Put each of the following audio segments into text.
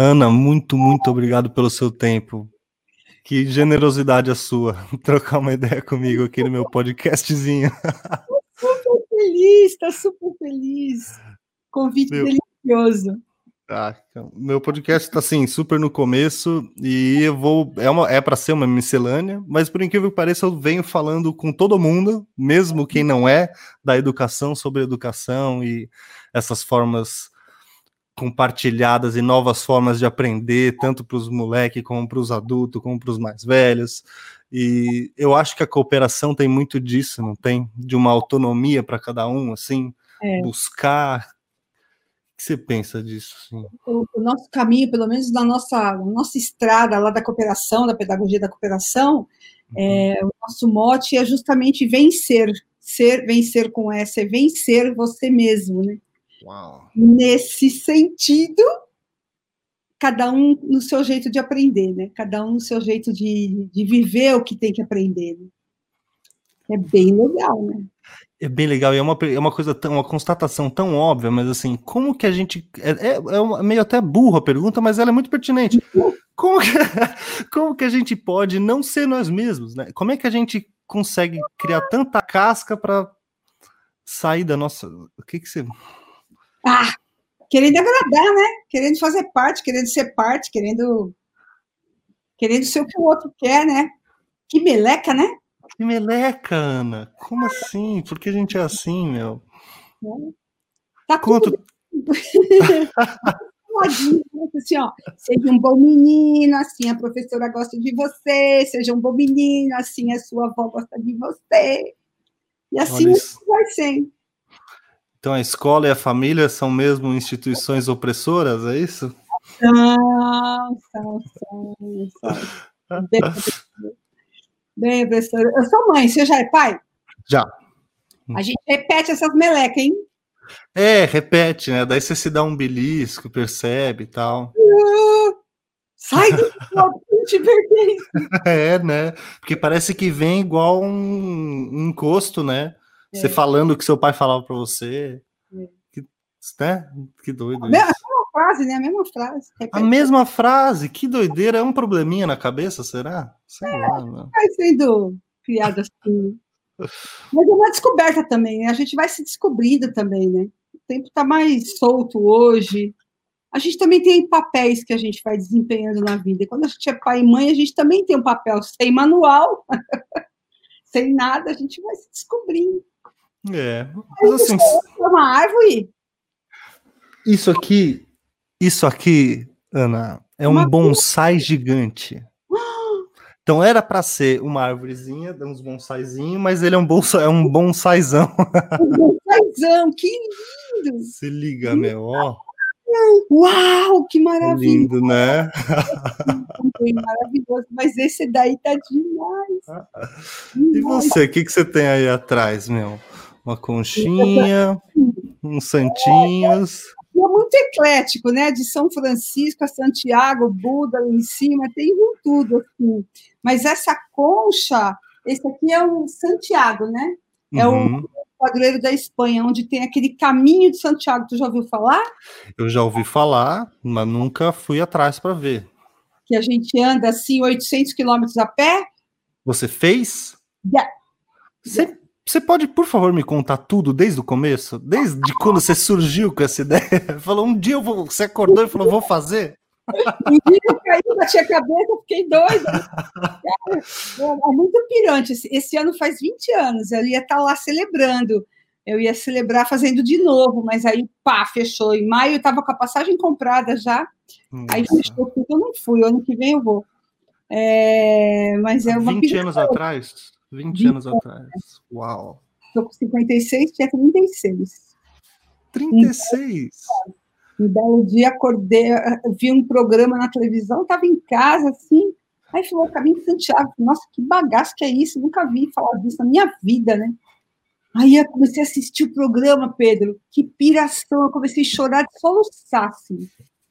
Ana, muito, muito obrigado pelo seu tempo. Que generosidade a sua trocar uma ideia comigo aqui no meu podcastzinho. Super feliz, tá super feliz. Convite meu... delicioso. Ah, meu podcast está assim super no começo e eu vou é uma é para ser uma miscelânea, mas por incrível que pareça eu venho falando com todo mundo, mesmo quem não é da educação sobre educação e essas formas compartilhadas e novas formas de aprender, tanto para os moleques como para os adultos, como para os mais velhos. E eu acho que a cooperação tem muito disso, não tem? De uma autonomia para cada um, assim, é. buscar que você pensa disso? Assim? O, o, nosso caminho, pelo menos na nossa, nossa estrada lá da cooperação, da pedagogia da cooperação, uhum. é, o nosso mote é justamente vencer, ser, vencer com essa, é vencer você mesmo, né? Uau. Nesse sentido, cada um no seu jeito de aprender, né? Cada um no seu jeito de, de viver o que tem que aprender. Né? É bem legal, né? É bem legal, e é uma, é uma coisa tão, uma constatação tão óbvia, mas assim, como que a gente. É, é, é meio até burra a pergunta, mas ela é muito pertinente. Como que, como que a gente pode não ser nós mesmos, né? Como é que a gente consegue criar tanta casca para sair da nossa. O que que você. Querendo agradar, né? Querendo fazer parte, querendo ser parte, querendo. Querendo ser o que o outro quer, né? Que meleca, né? Que meleca, Ana. Como assim? Por que a gente é assim, meu? Tá Quanto... assim, ó, seja um bom menino, assim a professora gosta de você, seja um bom menino, assim a sua avó gosta de você. E assim vai ser. Então a escola e a família são mesmo instituições opressoras, é isso? Não, são, são, são. Bem, professor, eu sou mãe, você já é pai? Já. A gente repete essas melecas, hein? É, repete, né? Daí você se dá um belisco, percebe e tal. Uh, sai do te É, né? Porque parece que vem igual um, um encosto, né? É. Você falando o que seu pai falava para você. É. Que, né? que doido. A mesma frase, né? A mesma frase. Repete. A mesma frase, que doideira. É um probleminha na cabeça, será? Sei é, lá. Né? Vai sendo criado assim. Mas é uma descoberta também, né? A gente vai se descobrindo também, né? O tempo está mais solto hoje. A gente também tem papéis que a gente vai desempenhando na vida. E quando a gente é pai e mãe, a gente também tem um papel sem manual, sem nada, a gente vai se descobrindo. É. Mas assim, é uma árvore. Isso aqui, isso aqui, Ana, é um uma bonsai gigante. Então era para ser uma árvorezinha, uns bonsaizinhos, mas ele é um bonsai, é um bonsaizão. Um bonsaizão, que lindo! Se liga, meu, ó. Uau, que maravilha! Lindo, né? maravilhoso, mas esse daí tá demais. E você, o que, que você tem aí atrás, meu? Uma conchinha, uns santinhos é muito eclético, né? De São Francisco a Santiago, Buda lá em cima, tem tudo assim. Mas essa concha, esse aqui é o Santiago, né? É uhum. o padroeiro da Espanha, onde tem aquele caminho de Santiago. Tu já ouviu falar? Eu já ouvi falar, mas nunca fui atrás para ver. Que a gente anda assim 800 quilômetros a pé. Você fez? Yeah. Você você pode, por favor, me contar tudo desde o começo? Desde quando você surgiu com essa ideia? Falou, um dia eu vou, você acordou e falou, vou fazer? Um dia eu caí, bati a cabeça, fiquei doida. É, é muito pirante. Esse ano faz 20 anos, eu ia estar lá celebrando. Eu ia celebrar fazendo de novo, mas aí, pá, fechou. Em maio eu estava com a passagem comprada já. Nossa. Aí fechou tudo, eu não fui. Ano que vem eu vou. É, mas é uma 20 anos atrás? 20, 20 anos atrás. Uau. Estou com 56, tinha 36. 36? Um belo dia acordei, vi um programa na televisão, estava em casa, assim, aí falou, Caminho de Santiago, nossa, que bagaço que é isso, nunca vi falar disso na minha vida, né? Aí eu comecei a assistir o programa, Pedro, que piração, eu comecei a chorar de soluçar, assim,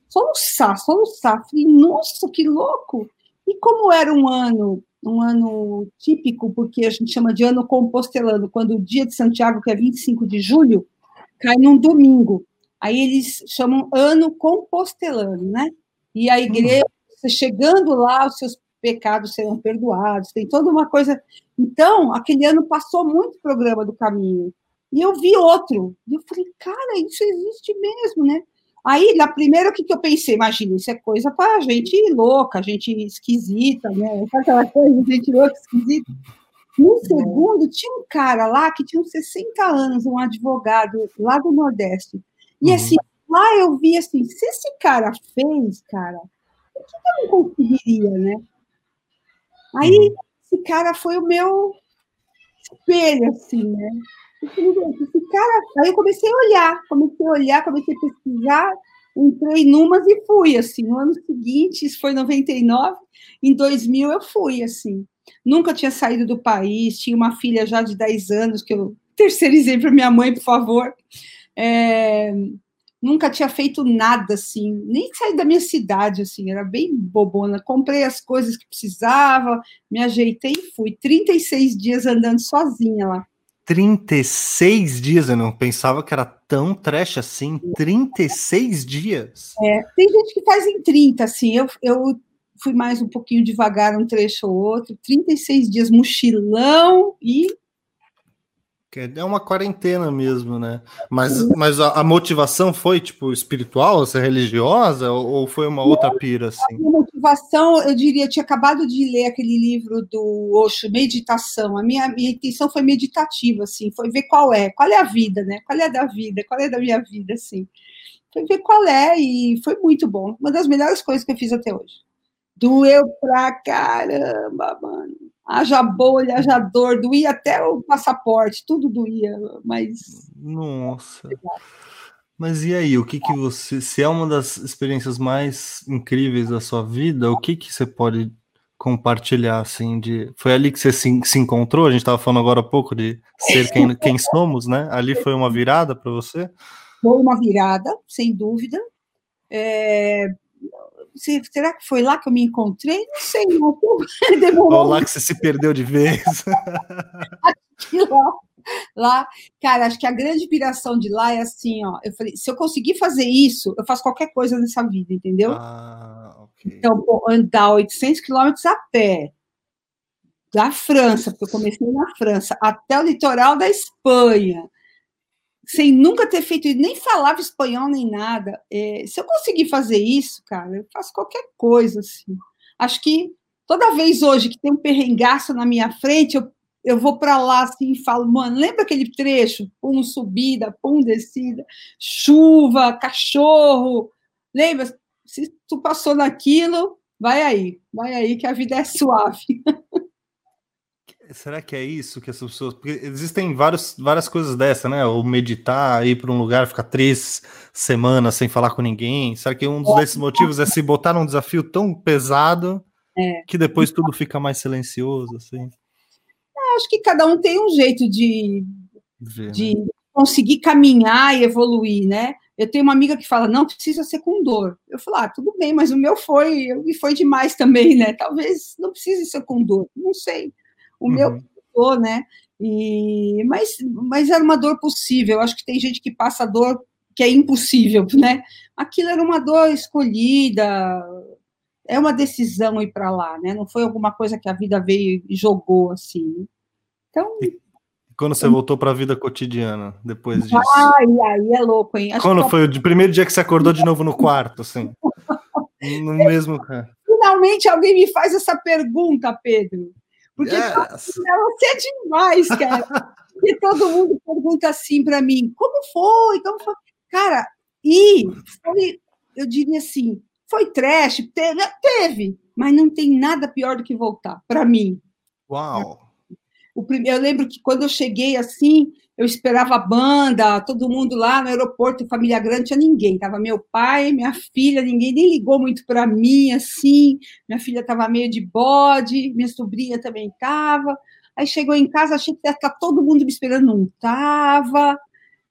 soluçar, soluçar, falei, nossa, que louco! E como era um ano um ano típico, porque a gente chama de ano compostelano, quando o dia de Santiago, que é 25 de julho, cai num domingo. Aí eles chamam ano compostelano, né? E a igreja, chegando lá, os seus pecados serão perdoados, tem toda uma coisa. Então, aquele ano passou muito programa do caminho. E eu vi outro. E eu falei, cara, isso existe mesmo, né? Aí, na primeira, o que, que eu pensei? Imagina, isso é coisa para gente louca, gente esquisita, né? Aquela coisa, gente louca, esquisita. No segundo, tinha um cara lá que tinha uns 60 anos, um advogado lá do Nordeste. E uhum. assim, lá eu vi assim, se esse cara fez, cara, por que eu não conseguiria, né? Aí, uhum. esse cara foi o meu espelho, assim, né? Esse cara, aí eu comecei a olhar, comecei a olhar, comecei a pesquisar, entrei numas e fui, assim. No ano seguinte, isso foi em 99, em 2000 eu fui, assim. Nunca tinha saído do país, tinha uma filha já de 10 anos, que eu terceirizei para minha mãe, por favor. É, nunca tinha feito nada, assim, nem saí da minha cidade, assim, era bem bobona. Comprei as coisas que precisava, me ajeitei e fui. 36 dias andando sozinha lá. 36 dias, eu não pensava que era tão trash assim. 36 dias? É, tem gente que faz em 30, assim. Eu, eu fui mais um pouquinho devagar, um trecho ou outro. 36 dias mochilão e é uma quarentena mesmo, né? Mas, mas a, a motivação foi, tipo, espiritual, ser religiosa, ou, ou foi uma outra pira, assim? Motivação, eu diria, eu tinha acabado de ler aquele livro do Osho, Meditação. A minha, minha intenção foi meditativa, assim, foi ver qual é, qual é a vida, né? Qual é a da vida, qual é a da minha vida, assim. Foi ver qual é, e foi muito bom. Uma das melhores coisas que eu fiz até hoje. Doeu pra caramba, mano haja bolha, haja dor, doía até o passaporte, tudo doía, mas. Nossa. Mas e aí, o que que você, se é uma das experiências mais incríveis da sua vida, o que que você pode compartilhar, assim, de... Foi ali que você se, se encontrou? A gente estava falando agora há pouco de ser quem, quem somos, né? Ali foi uma virada para você? Foi uma virada, sem dúvida. É, será que foi lá que eu me encontrei? Não sei, não. Demorou. Ou lá que você se perdeu de vez. lá, lá, cara, acho que a grande inspiração de lá é assim, ó. Eu falei, se eu conseguir fazer isso, eu faço qualquer coisa nessa vida, entendeu? Ah, okay. Então, pô, andar 800 quilômetros a pé da França, porque eu comecei na França, até o litoral da Espanha sem nunca ter feito, nem falava espanhol nem nada. É, se eu conseguir fazer isso, cara, eu faço qualquer coisa, assim. Acho que toda vez hoje que tem um perrengaço na minha frente, eu, eu vou para lá assim e falo, mano, lembra aquele trecho? Pum, subida, pum, descida, chuva, cachorro. Lembra? Se tu passou naquilo, vai aí, vai aí que a vida é suave. Será que é isso que as pessoas. Porque existem vários, várias coisas dessa, né? Ou meditar, ir para um lugar, ficar três semanas sem falar com ninguém. Será que um desses motivos é se botar num desafio tão pesado é. que depois tudo fica mais silencioso, assim? Acho que cada um tem um jeito de, de né? conseguir caminhar e evoluir, né? Eu tenho uma amiga que fala, não precisa ser com dor. Eu falo, ah, tudo bem, mas o meu foi, e foi demais também, né? Talvez não precise ser com dor, não sei. O uhum. meu passou, né? E, mas, mas era uma dor possível. Eu acho que tem gente que passa dor que é impossível, né? Aquilo era uma dor escolhida, é uma decisão ir para lá, né? Não foi alguma coisa que a vida veio e jogou assim. Então. E quando você voltou para a vida cotidiana depois disso? Ai, aí é louco, hein? Acho quando que... foi o primeiro dia que você acordou de novo no quarto, assim? no mesmo. Finalmente alguém me faz essa pergunta, Pedro. Porque yes. você é demais, cara. e todo mundo pergunta assim para mim: como foi? Como foi? Cara, e foi, eu diria assim: foi trash? Teve, teve, mas não tem nada pior do que voltar, para mim. Uau! O primeiro, eu lembro que quando eu cheguei assim, eu esperava a banda, todo mundo lá no aeroporto, família grande, tinha ninguém. Tava meu pai, minha filha, ninguém nem ligou muito para mim, assim. Minha filha estava meio de bode, minha sobrinha também estava. Aí chegou em casa, achei que ia estar todo mundo me esperando, não estava.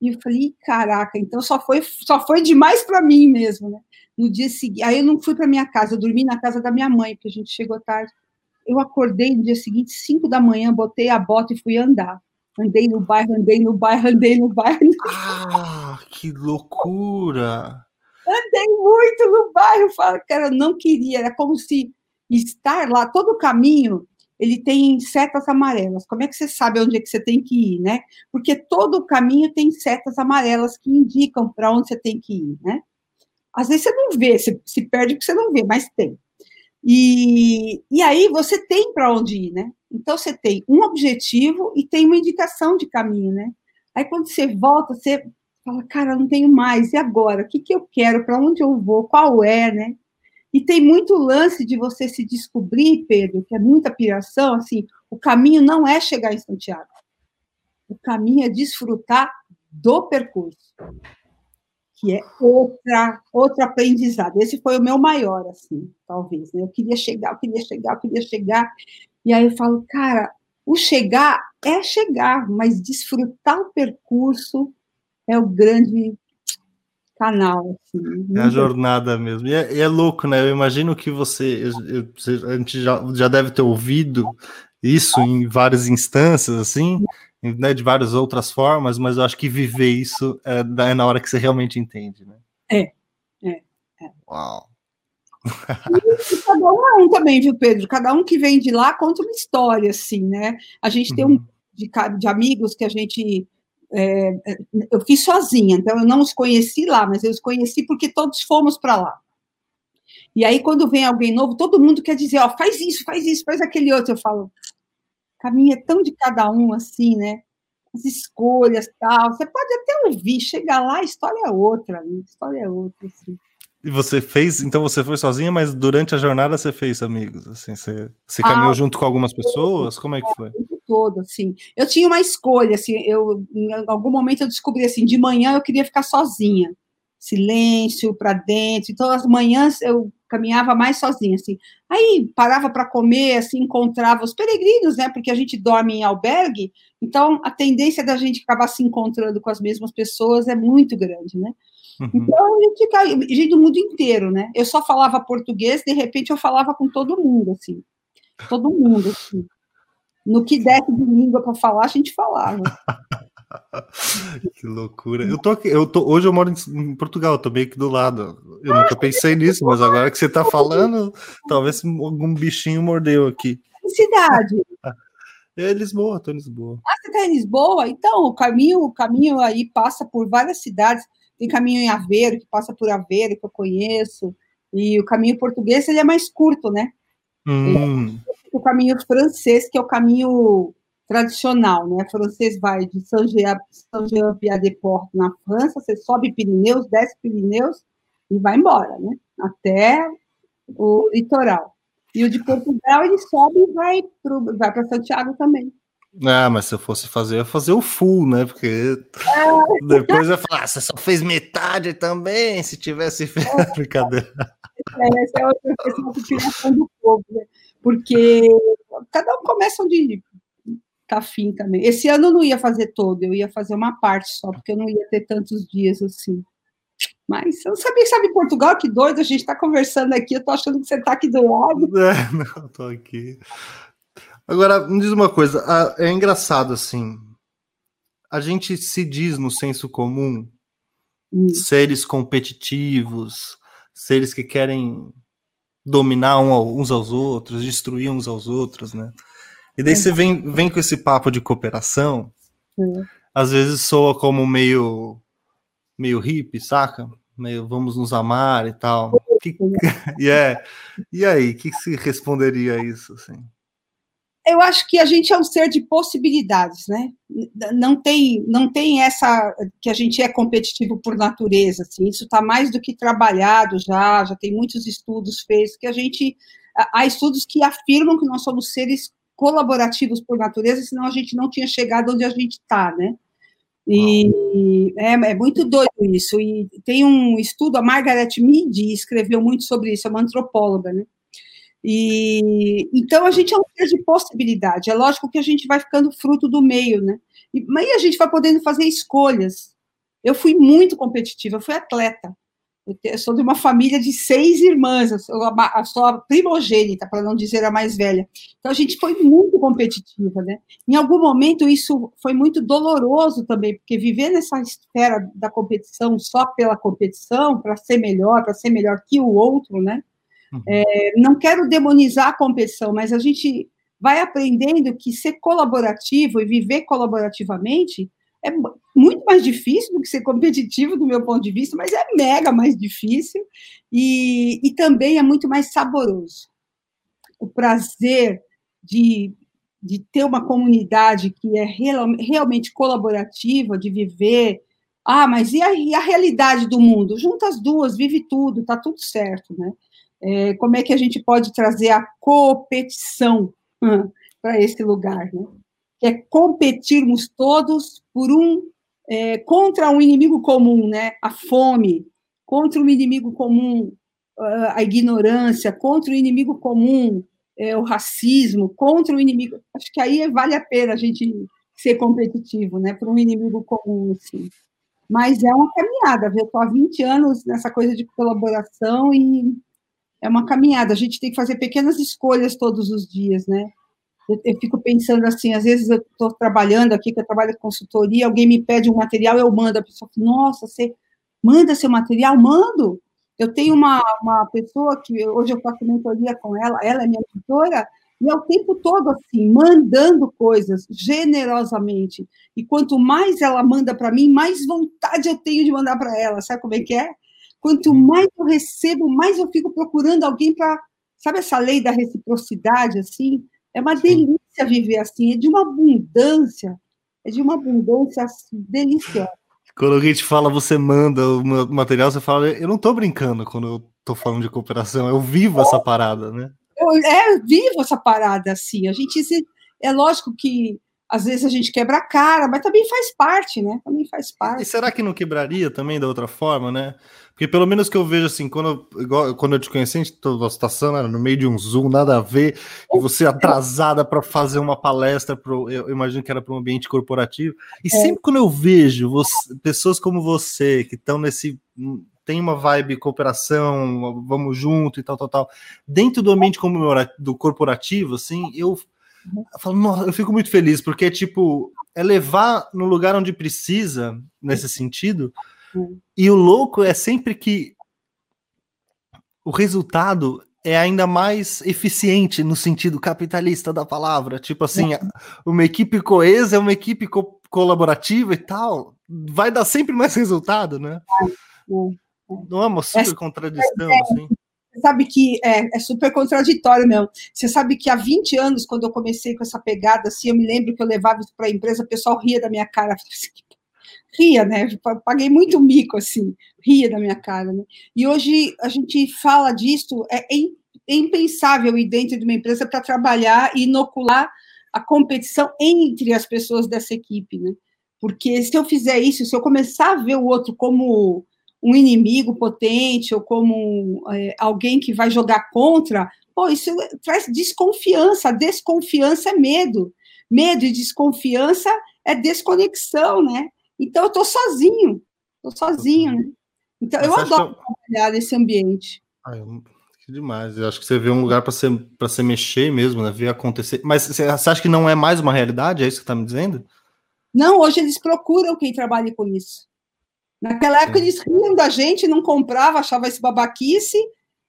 E eu falei, caraca, então só foi, só foi demais para mim mesmo, né? No dia seguinte, aí eu não fui para minha casa, eu dormi na casa da minha mãe, porque a gente chegou tarde. Eu acordei no dia seguinte, 5 da manhã, botei a bota e fui andar. Andei no bairro, andei no bairro, andei no bairro. Ah, que loucura! Andei muito no bairro, falo, cara, eu não queria, era como se estar lá, todo o caminho, ele tem setas amarelas. Como é que você sabe onde é que você tem que ir, né? Porque todo o caminho tem setas amarelas que indicam para onde você tem que ir, né? Às vezes você não vê, você se perde porque você não vê, mas tem. E, e aí você tem para onde ir, né? Então você tem um objetivo e tem uma indicação de caminho, né? Aí quando você volta, você fala, cara, não tenho mais, e agora? O que, que eu quero? Para onde eu vou? Qual é, né? E tem muito lance de você se descobrir, Pedro, que é muita piração, assim, o caminho não é chegar em Santiago. O caminho é desfrutar do percurso, que é outra, outro aprendizado. Esse foi o meu maior, assim, talvez. Né? Eu queria chegar, eu queria chegar, eu queria chegar. E aí eu falo, cara, o chegar é chegar, mas desfrutar o percurso é o grande canal. Assim, é a jornada mesmo. E é, e é, louco, né? Eu imagino que você, eu, eu, a gente já, já deve ter ouvido isso em várias instâncias, assim, né, de várias outras formas, mas eu acho que viver isso é, é na hora que você realmente entende, né? É, é. é. Uau. E cada um é um também, viu, Pedro? Cada um que vem de lá conta uma história, assim, né? A gente tem um uhum. de, de amigos que a gente é, é, eu fiz sozinha, então eu não os conheci lá, mas eu os conheci porque todos fomos para lá. E aí, quando vem alguém novo, todo mundo quer dizer, ó, faz isso, faz isso, faz aquele outro. Eu falo, caminho é tão de cada um, assim, né? As escolhas, tal. Você pode até ouvir, chegar lá, a história é outra, né? a história é outra, assim. E você fez, então você foi sozinha, mas durante a jornada você fez amigos, assim, você, você caminhou ah, junto com algumas pessoas? Como é que foi? todo, assim. Eu tinha uma escolha, assim, eu em algum momento eu descobri assim, de manhã eu queria ficar sozinha. Silêncio para dentro. Então as manhãs eu caminhava mais sozinha, assim. Aí parava para comer, assim, encontrava os peregrinos, né? Porque a gente dorme em albergue, então a tendência da gente acabar se encontrando com as mesmas pessoas é muito grande, né? Uhum. Então, a gente caiu, gente do mundo inteiro, né? Eu só falava português, de repente eu falava com todo mundo, assim. Todo mundo, assim. No que desse de língua para falar, a gente falava. que loucura. Eu tô aqui, eu tô, hoje eu moro em Portugal, eu tô meio aqui do lado. Eu nunca pensei nisso, mas agora que você tá falando, talvez algum bichinho mordeu aqui. Que cidade? É Lisboa, tô em Lisboa. Ah, você tá em Lisboa? Então, o caminho, o caminho aí passa por várias cidades. Tem caminho em Aveiro, que passa por Aveiro, que eu conheço, e o caminho português ele é mais curto, né? Hum. O caminho francês, que é o caminho tradicional, né? Francês vai de Saint-Jean-Pied-de-Port na França, você sobe Pirineus, desce Pirineus e vai embora, né? Até o litoral. E o de Portugal ele sobe e vai para Santiago também. Ah, mas se eu fosse fazer, eu ia fazer o full, né? Porque é. depois eu ia falar, ah, você só fez metade também, se tivesse feito. É. Brincadeira. É, essa é outra questão criação do povo, né? Porque cada um começa onde tá afim também. Esse ano eu não ia fazer todo, eu ia fazer uma parte só, porque eu não ia ter tantos dias assim. Mas eu não sabia, sabe, Portugal, que doido, a gente está conversando aqui, eu tô achando que você está aqui do lado. É, não, eu tô aqui. Agora, me diz uma coisa, é engraçado assim, a gente se diz no senso comum hum. seres competitivos, seres que querem dominar uns aos outros, destruir uns aos outros, né? E daí você vem, vem com esse papo de cooperação, hum. às vezes soa como meio meio hippie, saca? Meio vamos nos amar e tal. Que, yeah. E aí, o que, que se responderia a isso? Assim? eu acho que a gente é um ser de possibilidades, né? Não tem, não tem essa que a gente é competitivo por natureza, assim. Isso está mais do que trabalhado já, já tem muitos estudos feitos que a gente há estudos que afirmam que nós somos seres colaborativos por natureza, senão a gente não tinha chegado onde a gente está, né? E é, é, muito doido isso. E tem um estudo, a Margaret Mead escreveu muito sobre isso, é uma antropóloga, né? E então a gente é um ser de possibilidade. É lógico que a gente vai ficando fruto do meio, né? E, mas a gente vai podendo fazer escolhas. Eu fui muito competitiva, eu fui atleta. Eu sou de uma família de seis irmãs, eu sou a, sou a primogênita, para não dizer a mais velha. Então, a gente foi muito competitiva, né? Em algum momento, isso foi muito doloroso também, porque viver nessa esfera da competição só pela competição, para ser melhor, para ser melhor que o outro, né? Uhum. É, não quero demonizar a competição, mas a gente vai aprendendo que ser colaborativo e viver colaborativamente é muito mais difícil do que ser competitivo, do meu ponto de vista, mas é mega mais difícil e, e também é muito mais saboroso. O prazer de, de ter uma comunidade que é real, realmente colaborativa, de viver. Ah, mas e a, e a realidade do mundo? Junta as duas, vive tudo, tá tudo certo, né? É, como é que a gente pode trazer a competição para esse lugar, né? Que é competirmos todos por um é, contra um inimigo comum, né? A fome, contra um inimigo comum, a ignorância, contra o inimigo comum, é, o racismo, contra o inimigo. Acho que aí vale a pena a gente ser competitivo, né? Por um inimigo comum, assim. Mas é uma caminhada, viu? Estou há 20 anos nessa coisa de colaboração e é uma caminhada. A gente tem que fazer pequenas escolhas todos os dias, né? Eu, eu fico pensando assim, às vezes eu estou trabalhando aqui, que eu trabalho em consultoria, alguém me pede um material, eu mando, a pessoa fala, nossa, você manda seu material? Mando! Eu tenho uma, uma pessoa que hoje eu faço mentoria com ela, ela é minha tutora, e é o tempo todo assim, mandando coisas generosamente. E quanto mais ela manda para mim, mais vontade eu tenho de mandar para ela. Sabe como é que é? Quanto uhum. mais eu recebo, mais eu fico procurando alguém para. Sabe essa lei da reciprocidade, assim? É uma delícia viver assim, é de uma abundância, é de uma abundância assim, deliciosa. Quando alguém te fala, você manda o material, você fala, eu não estou brincando quando eu estou falando de cooperação, eu vivo essa parada, né? Eu, é, eu vivo essa parada, assim. A gente, é lógico que às vezes a gente quebra a cara, mas também faz parte, né? Também faz parte. E será que não quebraria também da outra forma, né? Porque pelo menos que eu vejo assim, quando, igual, quando eu te conheci, a gente a situação era no meio de um Zoom, nada a ver, e você atrasada para fazer uma palestra, pro, eu imagino que era para um ambiente corporativo. E é. sempre quando eu vejo você, pessoas como você, que estão nesse. tem uma vibe cooperação, vamos junto e tal, tal, tal, dentro do ambiente do corporativo, assim, eu eu, falo, eu fico muito feliz, porque, tipo, é levar no lugar onde precisa, nesse sentido, e o louco é sempre que o resultado é ainda mais eficiente no sentido capitalista da palavra. Tipo assim, uma equipe coesa é uma equipe co colaborativa e tal, vai dar sempre mais resultado, né? Não é uma super contradição, assim? Você sabe que é, é, super contraditório mesmo. Você sabe que há 20 anos, quando eu comecei com essa pegada, assim, eu me lembro que eu levava isso para a empresa, o pessoal ria da minha cara. Ria, né? Paguei muito mico, assim, ria da minha cara, né? E hoje a gente fala disso, é, é impensável ir dentro de uma empresa para trabalhar e inocular a competição entre as pessoas dessa equipe, né? Porque se eu fizer isso, se eu começar a ver o outro como um inimigo potente ou como é, alguém que vai jogar contra, pô, isso traz desconfiança. Desconfiança é medo. Medo e desconfiança é desconexão, né? Então eu estou sozinho, estou sozinho, né? Então Mas eu adoro que... trabalhar nesse ambiente. Ai, que demais. Eu acho que você vê um lugar para você mexer mesmo, né? Ver acontecer. Mas você acha que não é mais uma realidade? É isso que está me dizendo? Não, hoje eles procuram quem trabalhe com isso. Naquela época eles riam da gente, não comprava, achava esse babaquice,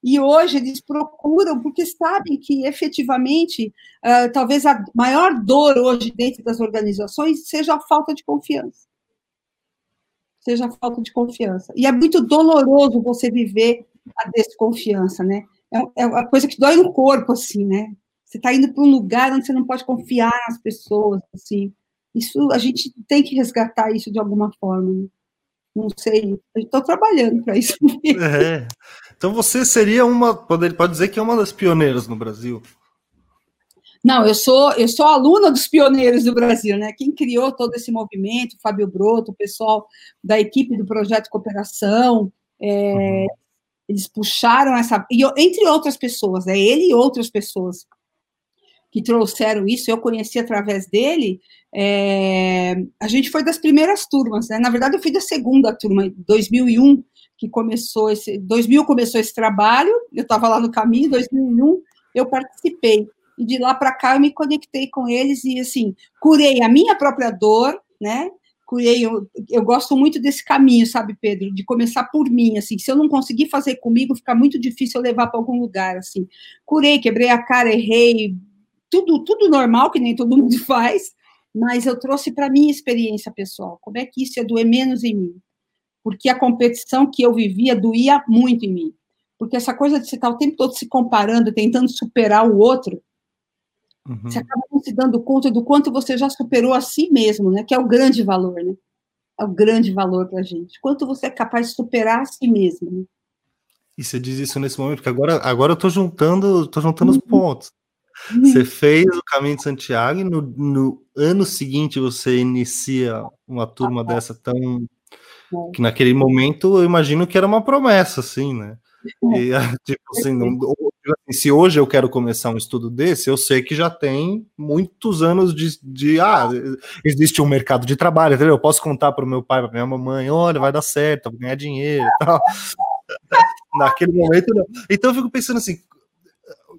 e hoje eles procuram, porque sabem que efetivamente, uh, talvez a maior dor hoje dentro das organizações seja a falta de confiança. Seja a falta de confiança. E é muito doloroso você viver a desconfiança, né? É, é uma coisa que dói no corpo, assim, né? Você está indo para um lugar onde você não pode confiar nas pessoas, assim. Isso, a gente tem que resgatar isso de alguma forma, né? Não sei, estou trabalhando para isso. É. Então você seria uma, pode, pode dizer que é uma das pioneiras no Brasil. Não, eu sou eu sou aluna dos pioneiros do Brasil, né? Quem criou todo esse movimento, Fábio Broto, o pessoal da equipe do projeto Cooperação, é, uhum. eles puxaram essa e entre outras pessoas, é ele e outras pessoas que trouxeram isso, eu conheci através dele, é, a gente foi das primeiras turmas, né? Na verdade, eu fui da segunda turma, 2001, que começou esse, 2000 começou esse trabalho, eu estava lá no caminho, 2001 eu participei, e de lá para cá eu me conectei com eles e, assim, curei a minha própria dor, né? Curei, eu, eu gosto muito desse caminho, sabe, Pedro, de começar por mim, assim, se eu não conseguir fazer comigo, fica muito difícil eu levar para algum lugar, assim. Curei, quebrei a cara, errei, tudo, tudo normal, que nem todo mundo faz, mas eu trouxe para minha experiência pessoal, como é que isso ia doer menos em mim, porque a competição que eu vivia doía muito em mim, porque essa coisa de você estar o tempo todo se comparando, tentando superar o outro, uhum. você acaba não se dando conta do quanto você já superou a si mesmo, né, que é o grande valor, né, é o grande valor para a gente, quanto você é capaz de superar a si mesmo, né? E você diz isso nesse momento, porque agora, agora eu estou juntando, tô juntando uhum. os pontos. Você fez o caminho de Santiago e no, no, ano seguinte você inicia uma turma dessa tão. que naquele momento eu imagino que era uma promessa, assim, né? E, tipo assim, não, assim, se hoje eu quero começar um estudo desse, eu sei que já tem muitos anos de, de ah, existe um mercado de trabalho, entendeu? Eu posso contar para o meu pai, para minha mamãe, olha, vai dar certo, vou ganhar dinheiro e tal. Naquele momento, não. Então eu fico pensando assim,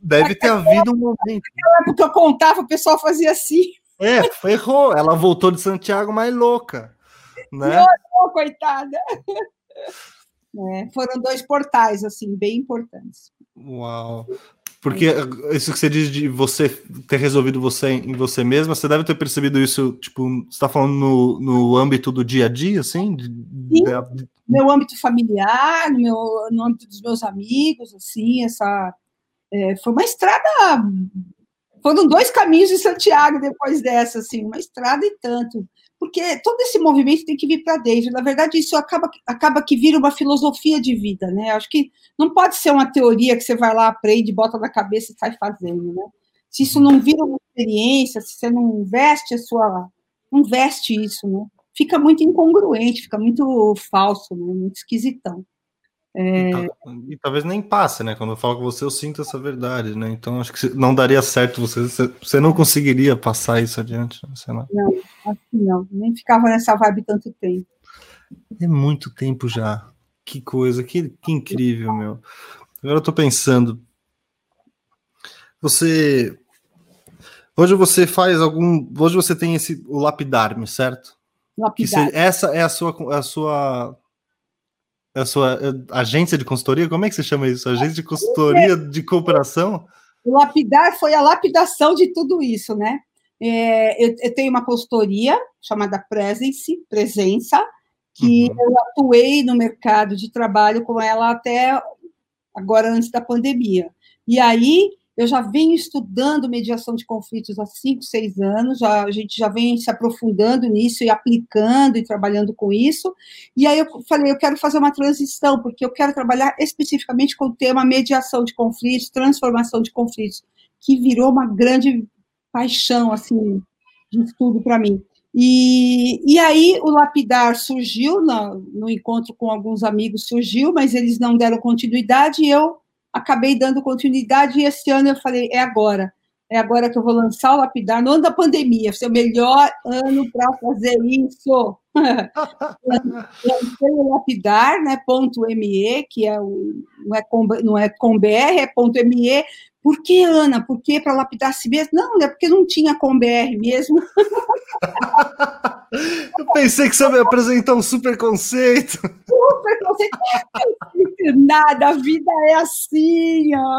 deve ter havido um momento. Naquela época eu contava, o pessoal fazia assim. É, ferrou. Ela voltou de Santiago mais louca. Né? Não, coitada. É, foram dois portais, assim, bem importantes. Uau. Porque isso que você diz de você ter resolvido você em você mesma, você deve ter percebido isso, tipo, você está falando no, no âmbito do dia a dia, assim? Sim, meu âmbito familiar, no, meu, no âmbito dos meus amigos, assim, essa é, foi uma estrada. Foram dois caminhos de Santiago depois dessa, assim, uma estrada e tanto. Porque todo esse movimento tem que vir para dentro. Na verdade, isso acaba, acaba que vira uma filosofia de vida, né? Acho que não pode ser uma teoria que você vai lá, aprende, bota na cabeça e sai fazendo, né? Se isso não vira uma experiência, se você não veste a sua. não veste isso, né? Fica muito incongruente, fica muito falso, né? muito esquisitão. É... E, e, talvez nem passe, né? Quando eu falo com você, eu sinto essa verdade, né? Então acho que não daria certo você, você não conseguiria passar isso adiante, né? sei lá. Não, acho que não. Nem ficava nessa vibe tanto tempo. É muito tempo já. Que coisa, que, que incrível, meu. Agora eu tô pensando. Você. Hoje você faz algum. Hoje você tem esse o lapidar-me, certo? Lapidar. essa é a sua, a sua a sua agência de consultoria? Como é que você chama isso? Agência de consultoria de cooperação? O lapidar foi a lapidação de tudo isso, né? É, eu, eu, tenho uma consultoria chamada Presence, Presença, que uhum. eu atuei no mercado de trabalho com ela até agora, antes da pandemia. E aí, eu já venho estudando mediação de conflitos há cinco, seis anos, já, a gente já vem se aprofundando nisso e aplicando e trabalhando com isso. E aí eu falei, eu quero fazer uma transição, porque eu quero trabalhar especificamente com o tema mediação de conflitos, transformação de conflitos, que virou uma grande paixão, assim, de estudo para mim. E, e aí o lapidar surgiu, no, no encontro com alguns amigos surgiu, mas eles não deram continuidade e eu acabei dando continuidade e esse ano eu falei, é agora. É agora que eu vou lançar o Lapidar, no ano da pandemia, foi o melhor ano para fazer isso. Lancei o Lapidar, né, ponto .me, que é o, não, é com, não é com BR, é ponto .me, por que, Ana? Por que para lapidar si mesmo? Não, é porque não tinha com BR mesmo. Eu pensei que você ia apresentar um super conceito. Super conceito. Nada, a vida é assim, ó.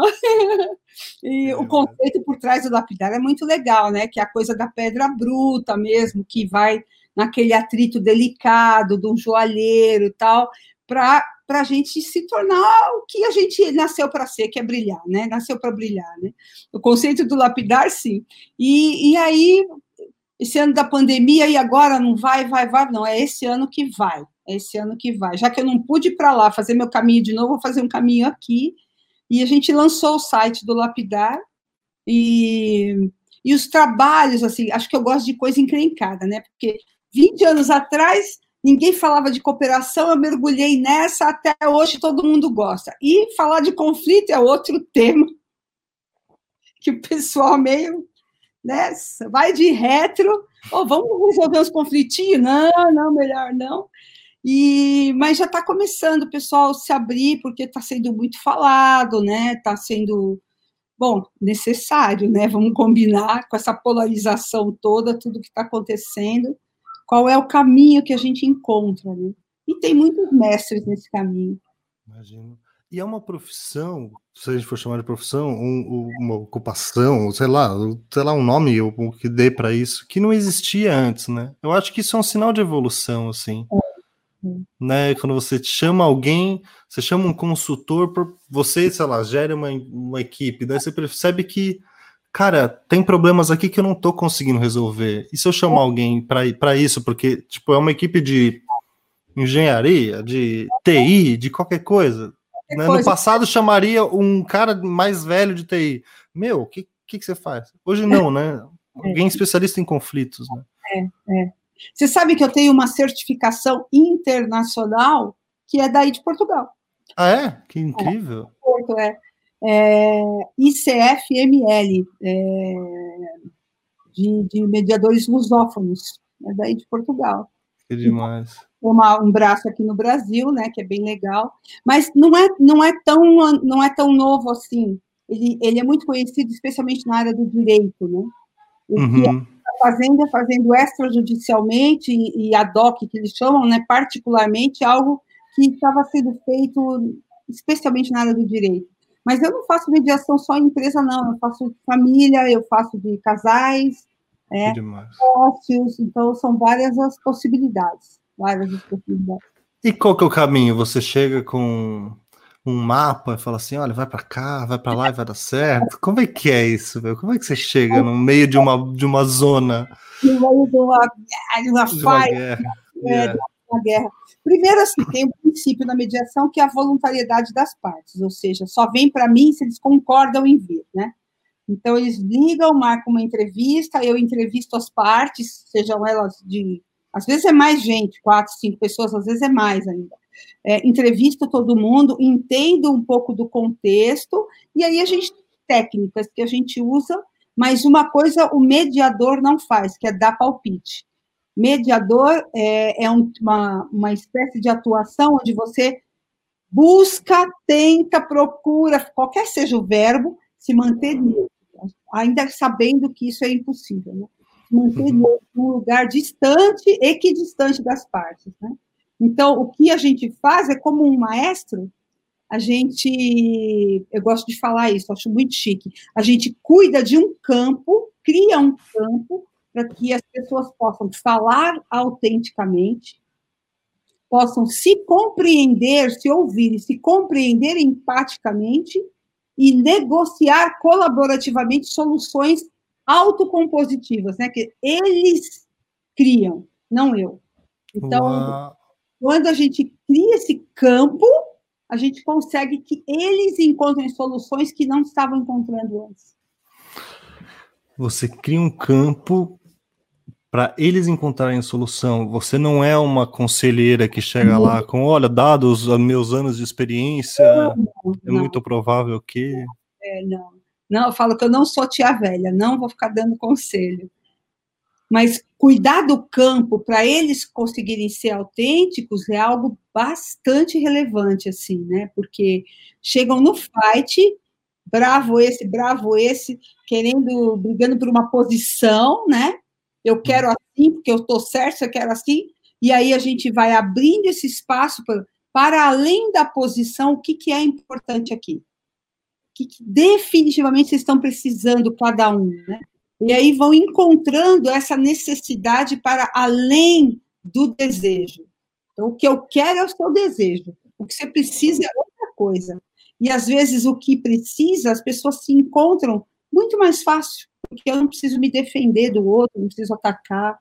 E é, o conceito por trás do lapidar é muito legal, né? Que é a coisa da pedra bruta mesmo, que vai naquele atrito delicado de um joalheiro e tal, para a gente se tornar o que a gente nasceu para ser, que é brilhar, né? Nasceu para brilhar, né? O conceito do lapidar, sim. E, e aí, esse ano da pandemia, e agora não vai, vai, vai, não, é esse ano que vai, é esse ano que vai. Já que eu não pude ir para lá fazer meu caminho de novo, vou fazer um caminho aqui. E a gente lançou o site do Lapidar, e, e os trabalhos, assim, acho que eu gosto de coisa encrencada, né? Porque 20 anos atrás ninguém falava de cooperação, eu mergulhei nessa, até hoje todo mundo gosta. E falar de conflito é outro tema que o pessoal meio né? Vai de retro, ou oh, vamos resolver uns conflitinhos? Não, não, melhor não. E, mas já está começando o pessoal se abrir, porque está sendo muito falado, né? Está sendo, bom, necessário, né? Vamos combinar com essa polarização toda, tudo que está acontecendo, qual é o caminho que a gente encontra, né? E tem muitos mestres nesse caminho. Imagino. E é uma profissão, se a gente for chamar de profissão, um, uma ocupação, sei lá, sei lá, um nome o que dê para isso, que não existia antes, né? Eu acho que isso é um sinal de evolução, assim. É né? Quando você chama alguém, você chama um consultor, por você, sei lá, gera uma, uma equipe, daí você percebe que, cara, tem problemas aqui que eu não tô conseguindo resolver. E se eu chamar alguém para isso, porque, tipo, é uma equipe de engenharia, de TI, de qualquer coisa. Né? No passado chamaria um cara mais velho de TI. Meu, o que, que, que, você faz? Hoje não, né? É. Alguém especialista em conflitos, né? É, é. Você sabe que eu tenho uma certificação internacional que é daí de Portugal. Ah, é? Que incrível. É, é ICFML, é, de, de, mediadores lusófonos, é daí de Portugal. Que demais. Uma, um braço aqui no Brasil, né, que é bem legal, mas não é, não é, tão, não é tão novo assim. Ele, ele é muito conhecido, especialmente na área do direito, né? O uhum. que é Fazenda fazendo extrajudicialmente e, e ad hoc, que eles chamam, né, particularmente, algo que estava sendo feito especialmente na área do direito. Mas eu não faço mediação só em empresa, não. Eu faço de família, eu faço de casais, é, sócios, então são várias as possibilidades. Várias as possibilidades. E qual que é o caminho? Você chega com um mapa e fala assim, olha, vai para cá, vai para lá e vai dar certo. Como é que é isso, meu? Como é que você chega no meio de uma, de uma zona? No meio de uma, de uma, de uma guerra. É, yeah. Uma guerra. Primeiro, assim, tem um princípio na mediação que é a voluntariedade das partes, ou seja, só vem para mim se eles concordam em vir, né? Então, eles ligam, marcam uma entrevista, eu entrevisto as partes, sejam elas de. Às vezes é mais gente, quatro, cinco pessoas, às vezes é mais ainda é, entrevisto todo mundo, entendo um pouco do contexto, e aí a gente técnicas que a gente usa, mas uma coisa o mediador não faz, que é dar palpite. Mediador é, é um, uma, uma espécie de atuação onde você busca, tenta, procura, qualquer seja o verbo, se manter neutro, ainda sabendo que isso é impossível, né? Manter uhum. num lugar distante, equidistante das partes, né? Então, o que a gente faz é como um maestro, a gente, eu gosto de falar isso, acho muito chique, a gente cuida de um campo, cria um campo para que as pessoas possam falar autenticamente, possam se compreender, se ouvir, se compreender empaticamente e negociar colaborativamente soluções autocompositivas, né, que eles criam, não eu. Então, Uau. Quando a gente cria esse campo, a gente consegue que eles encontrem soluções que não estavam encontrando antes. Você cria um campo para eles encontrarem solução. Você não é uma conselheira que chega lá com, olha, dados os meus anos de experiência, não, não, é muito provável que. É, não. Não, eu falo que eu não sou tia velha, não vou ficar dando conselho mas cuidar do campo para eles conseguirem ser autênticos é algo bastante relevante, assim, né? Porque chegam no fight, bravo esse, bravo esse, querendo, brigando por uma posição, né? Eu quero assim, porque eu estou certo, eu quero assim, e aí a gente vai abrindo esse espaço para, para além da posição, o que, que é importante aqui? O que, que definitivamente vocês estão precisando, cada um, né? E aí vão encontrando essa necessidade para além do desejo. Então, o que eu quero é o seu desejo. O que você precisa é outra coisa. E às vezes o que precisa, as pessoas se encontram muito mais fácil, porque eu não preciso me defender do outro, não preciso atacar.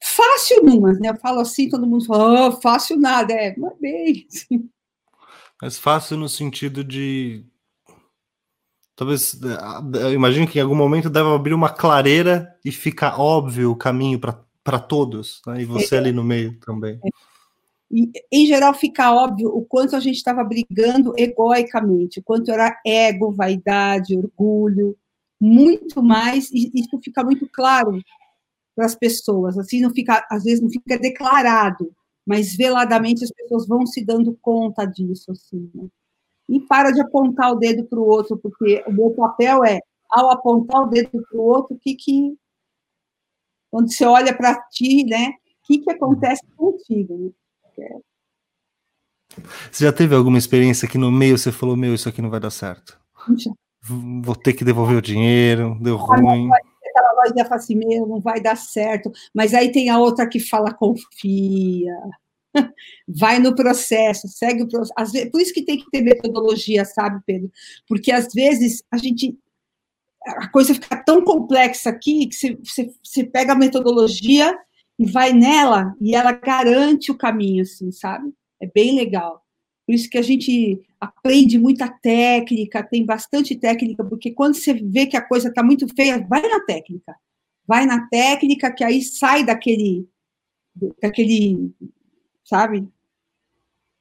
Fácil numas, né? Eu falo assim, todo mundo fala, oh, fácil nada, é, mas bem. Mas fácil no sentido de Talvez, é, eu imagino que em algum momento deve abrir uma clareira e ficar óbvio o caminho para todos, né? e você é. ali no meio também. É. E, em geral, fica óbvio o quanto a gente estava brigando egoicamente, o quanto era ego, vaidade, orgulho, muito mais, e isso fica muito claro para as pessoas, assim, não fica, às vezes não fica declarado, mas veladamente as pessoas vão se dando conta disso, assim, né? E para de apontar o dedo para o outro, porque o meu papel é, ao apontar o dedo para o outro, o que que, quando você olha para ti, né, o que que acontece contigo, né? Você já teve alguma experiência que no meio você falou, meu, isso aqui não vai dar certo? Já. Vou ter que devolver o dinheiro, deu ruim. Aquela já fala assim, meu, não vai dar certo. Mas aí tem a outra que fala, confia. Vai no processo, segue o processo. Vezes, por isso que tem que ter metodologia, sabe, Pedro? Porque às vezes a gente a coisa fica tão complexa aqui que você, você, você, pega a metodologia e vai nela e ela garante o caminho, assim, sabe? É bem legal. Por isso que a gente aprende muita técnica, tem bastante técnica, porque quando você vê que a coisa está muito feia, vai na técnica. Vai na técnica, que aí sai daquele, daquele, sabe,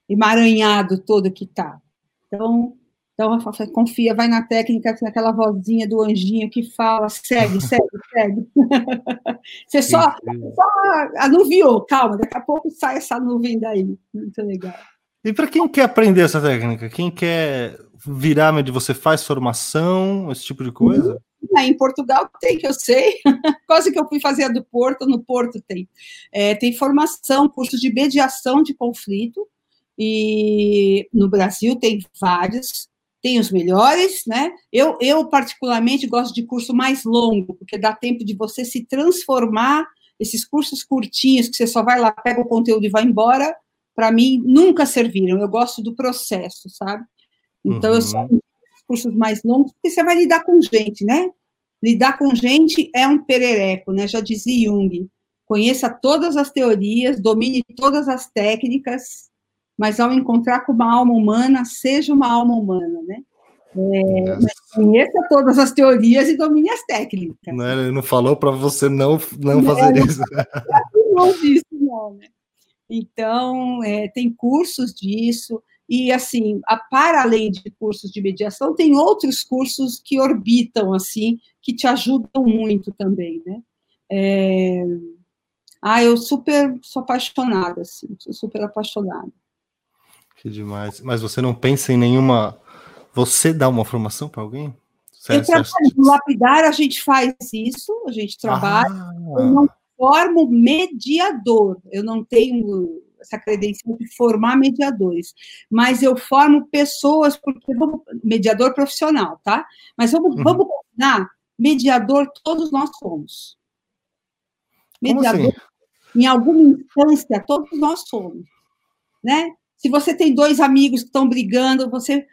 emaranhado todo que tá. Então, então confia, vai na técnica, naquela vozinha do anjinho que fala, segue, segue, segue. Você só, só anuviou, calma, daqui a pouco sai essa nuvem daí. Muito legal. E para quem quer aprender essa técnica, quem quer virar, você faz formação, esse tipo de coisa? Em Portugal tem, que eu sei. Quase que eu fui fazer a do Porto, no Porto tem. É, tem formação, cursos de mediação de conflito, e no Brasil tem vários, tem os melhores, né? Eu, eu particularmente gosto de curso mais longo, porque dá tempo de você se transformar. Esses cursos curtinhos, que você só vai lá, pega o conteúdo e vai embora, para mim, nunca serviram. Eu gosto do processo, sabe? Então, uhum. eu só cursos mais longos, porque você vai lidar com gente, né? Lidar com gente é um perereco, né? Já dizia Jung. Conheça todas as teorias, domine todas as técnicas, mas ao encontrar com uma alma humana, seja uma alma humana, né? É, conheça todas as teorias e domine as técnicas. Não, ele não falou para você não, não fazer é, isso. Não, não não, né? Então, é, tem cursos disso, e assim, a, para além de cursos de mediação, tem outros cursos que orbitam, assim, que te ajudam muito também, né? É... Ah, eu super sou apaixonada, assim, sou super apaixonada. Que demais. Mas você não pensa em nenhuma. Você dá uma formação para alguém? eu trabalho, no lapidar a gente faz isso, a gente trabalha. Ah. Eu não formo mediador. Eu não tenho essa credencial de formar mediadores, mas eu formo pessoas, porque vamos, mediador profissional, tá? Mas vamos, uhum. vamos combinar, mediador todos nós somos. Mediador, assim? em alguma instância, todos nós somos, né? Se você tem dois amigos que estão brigando, você,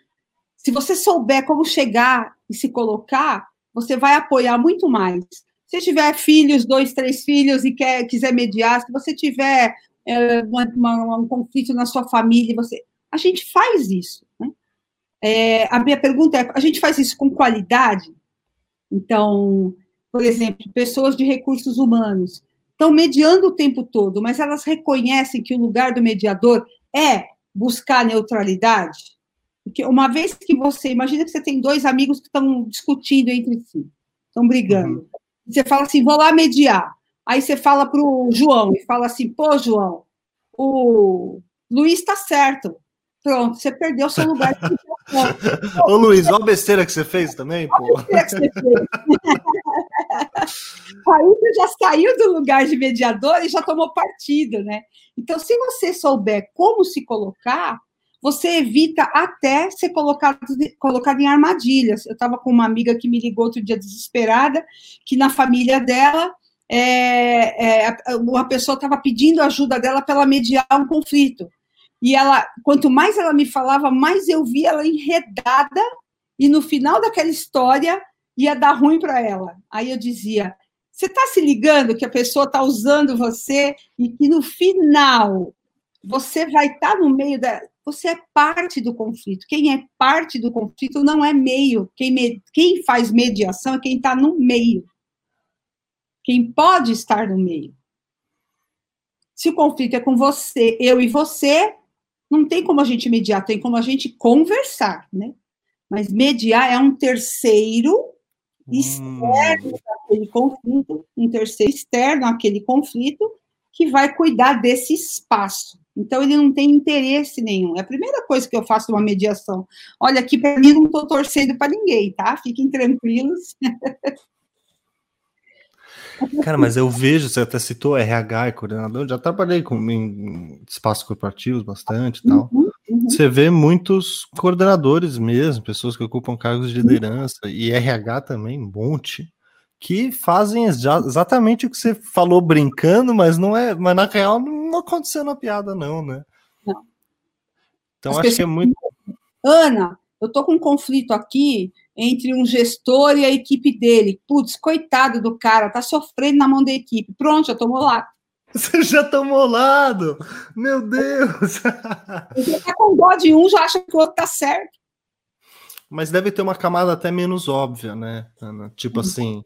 se você souber como chegar e se colocar, você vai apoiar muito mais se tiver filhos, dois, três filhos, e quer, quiser mediar, se você tiver é, uma, uma, um conflito na sua família, você, a gente faz isso. Né? É, a minha pergunta é: a gente faz isso com qualidade? Então, por exemplo, pessoas de recursos humanos estão mediando o tempo todo, mas elas reconhecem que o lugar do mediador é buscar neutralidade? Porque uma vez que você, imagina que você tem dois amigos que estão discutindo entre si, estão brigando. Você fala assim, vou lá mediar. Aí você fala para o João e fala assim, pô, João, o Luiz está certo. Pronto, você perdeu seu lugar. Ô Luiz, olha a besteira que você fez também, pô. Você fez. Aí você já saiu do lugar de mediador e já tomou partido, né? Então, se você souber como se colocar, você evita até ser colocado, colocado em armadilhas. Eu estava com uma amiga que me ligou outro dia desesperada, que na família dela, é, é, uma pessoa estava pedindo ajuda dela para ela mediar um conflito. E ela, quanto mais ela me falava, mais eu via ela enredada, e no final daquela história ia dar ruim para ela. Aí eu dizia: você está se ligando que a pessoa está usando você e que no final você vai estar tá no meio da. Você é parte do conflito. Quem é parte do conflito não é meio. Quem, me, quem faz mediação é quem está no meio. Quem pode estar no meio. Se o conflito é com você, eu e você, não tem como a gente mediar, tem como a gente conversar, né? Mas mediar é um terceiro externo àquele conflito, um terceiro externo àquele conflito, que vai cuidar desse espaço. Então, ele não tem interesse nenhum. É a primeira coisa que eu faço numa mediação. Olha, aqui para mim não estou torcendo para ninguém, tá? Fiquem tranquilos. Cara, mas eu vejo, você até citou RH e coordenador, já trabalhei com, em espaços corporativos bastante e tal. Uhum, uhum. Você vê muitos coordenadores mesmo, pessoas que ocupam cargos de liderança, e RH também, um monte, que fazem exatamente o que você falou brincando, mas não é, mas na real não aconteceu na piada, não, né? Não. Então As acho que é muito. Ana, eu tô com um conflito aqui entre um gestor e a equipe dele. Putz, coitado do cara, tá sofrendo na mão da equipe. Pronto, já tomou lado. Você já tomou lado? Meu Deus! Você tá com dó de um, já acha que o outro tá certo. Mas deve ter uma camada até menos óbvia, né, Ana? Tipo uhum. assim,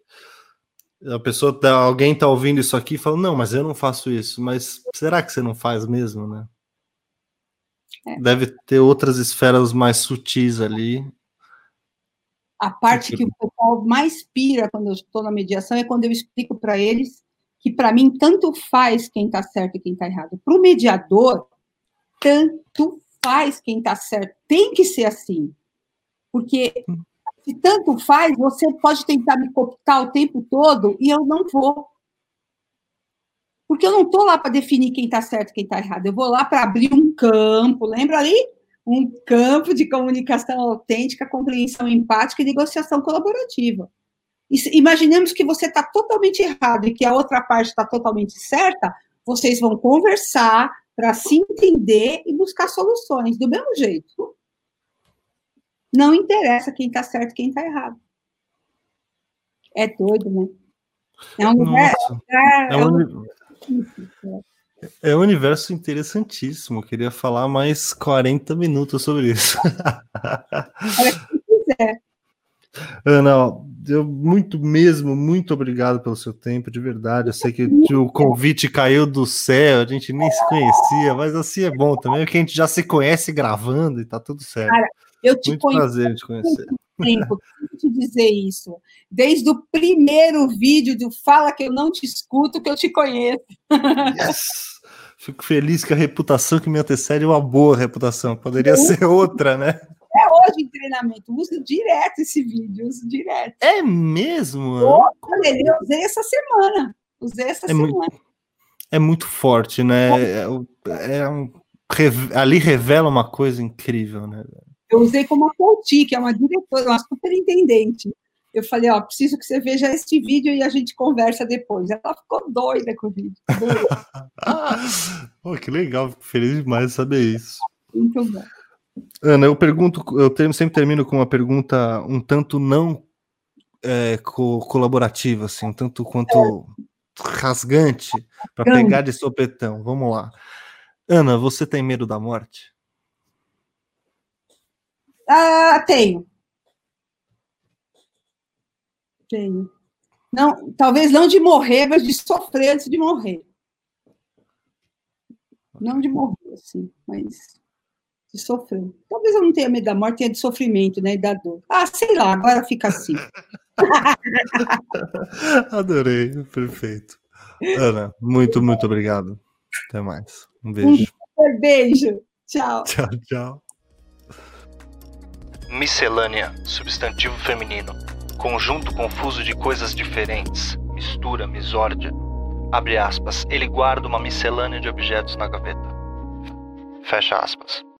a pessoa tá, alguém tá ouvindo isso aqui e fala, não, mas eu não faço isso. Mas será que você não faz mesmo, né? É. Deve ter outras esferas mais sutis ali a parte que o pessoal mais pira quando eu estou na mediação é quando eu explico para eles que, para mim, tanto faz quem está certo e quem está errado. Para o mediador, tanto faz quem está certo. Tem que ser assim. Porque se tanto faz, você pode tentar me cooptar o tempo todo e eu não vou. Porque eu não estou lá para definir quem está certo e quem está errado. Eu vou lá para abrir um campo. Lembra ali? um campo de comunicação autêntica, compreensão empática e negociação colaborativa. Imaginemos que você está totalmente errado e que a outra parte está totalmente certa, vocês vão conversar para se entender e buscar soluções, do mesmo jeito. Não interessa quem está certo e quem está errado. É doido, né? É um lugar. É, é, um... é é um universo interessantíssimo. Eu queria falar mais 40 minutos sobre isso. Ana, eu muito mesmo, muito obrigado pelo seu tempo, de verdade. Eu sei que o convite caiu do céu, a gente nem se conhecia, mas assim é bom também, porque a gente já se conhece gravando e tá tudo certo. Cara, eu te muito conheço, prazer te conhecer. Tempo, te dizer isso. Desde o primeiro vídeo do Fala que eu não te escuto, que eu te conheço. Yes! Fico feliz que a reputação que me antecede é uma boa reputação. Poderia ser outra, né? É hoje em treinamento. Uso direto esse vídeo, uso direto. É mesmo? Eu usei essa semana. Usei essa é semana. Muito, é muito forte, né? É, é um, ali revela uma coisa incrível, né? Eu usei como a Couti, que é uma diretora, uma superintendente eu falei, ó, preciso que você veja este vídeo e a gente conversa depois. Ela ficou doida com o vídeo. oh, que legal, feliz demais de saber isso. Muito bom. Ana, eu pergunto, eu sempre termino com uma pergunta um tanto não é, co colaborativa, assim, um tanto quanto rasgante, para pegar de sopetão. Vamos lá. Ana, você tem medo da morte? Ah, tenho. Tenho. Não, talvez não de morrer, mas de sofrer antes de morrer. Não de morrer, assim, mas de sofrer. Talvez eu não tenha medo da morte, tenha de sofrimento, né? E da dor. Ah, sei lá, agora fica assim. Adorei, perfeito. Ana, muito, muito obrigado. Até mais. Um beijo. Um beijo. Tchau. Tchau, tchau. Miscelânea, substantivo feminino conjunto confuso de coisas diferentes, mistura, misórdia. Abre aspas, ele guarda uma miscelânea de objetos na gaveta. Fecha aspas.